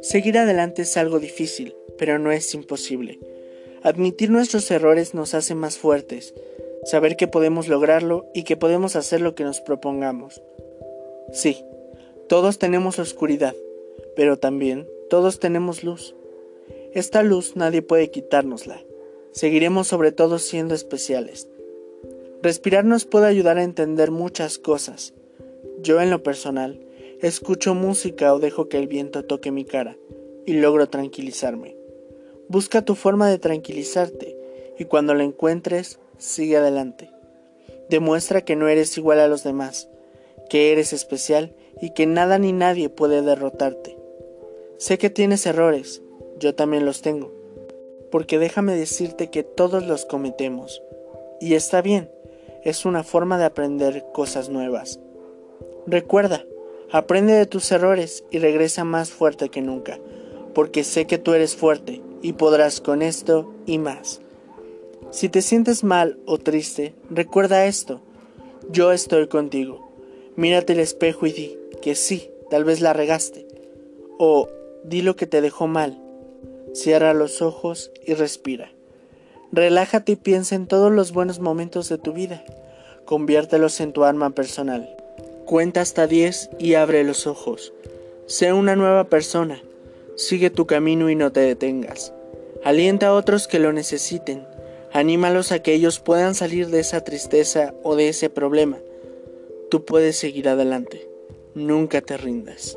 Seguir adelante es algo difícil, pero no es imposible. Admitir nuestros errores nos hace más fuertes, saber que podemos lograrlo y que podemos hacer lo que nos propongamos. Sí, todos tenemos oscuridad, pero también todos tenemos luz. Esta luz nadie puede quitárnosla. Seguiremos sobre todo siendo especiales. Respirar nos puede ayudar a entender muchas cosas. Yo en lo personal, escucho música o dejo que el viento toque mi cara y logro tranquilizarme. Busca tu forma de tranquilizarte y cuando la encuentres, sigue adelante. Demuestra que no eres igual a los demás, que eres especial y que nada ni nadie puede derrotarte. Sé que tienes errores, yo también los tengo, porque déjame decirte que todos los cometemos, y está bien, es una forma de aprender cosas nuevas. Recuerda, aprende de tus errores y regresa más fuerte que nunca, porque sé que tú eres fuerte y podrás con esto y más. Si te sientes mal o triste, recuerda esto. Yo estoy contigo. Mírate el espejo y di que sí, tal vez la regaste. O di lo que te dejó mal. Cierra los ojos y respira. Relájate y piensa en todos los buenos momentos de tu vida. Conviértelos en tu arma personal. Cuenta hasta 10 y abre los ojos. Sé una nueva persona. Sigue tu camino y no te detengas. Alienta a otros que lo necesiten. Anímalos a que ellos puedan salir de esa tristeza o de ese problema. Tú puedes seguir adelante. Nunca te rindas.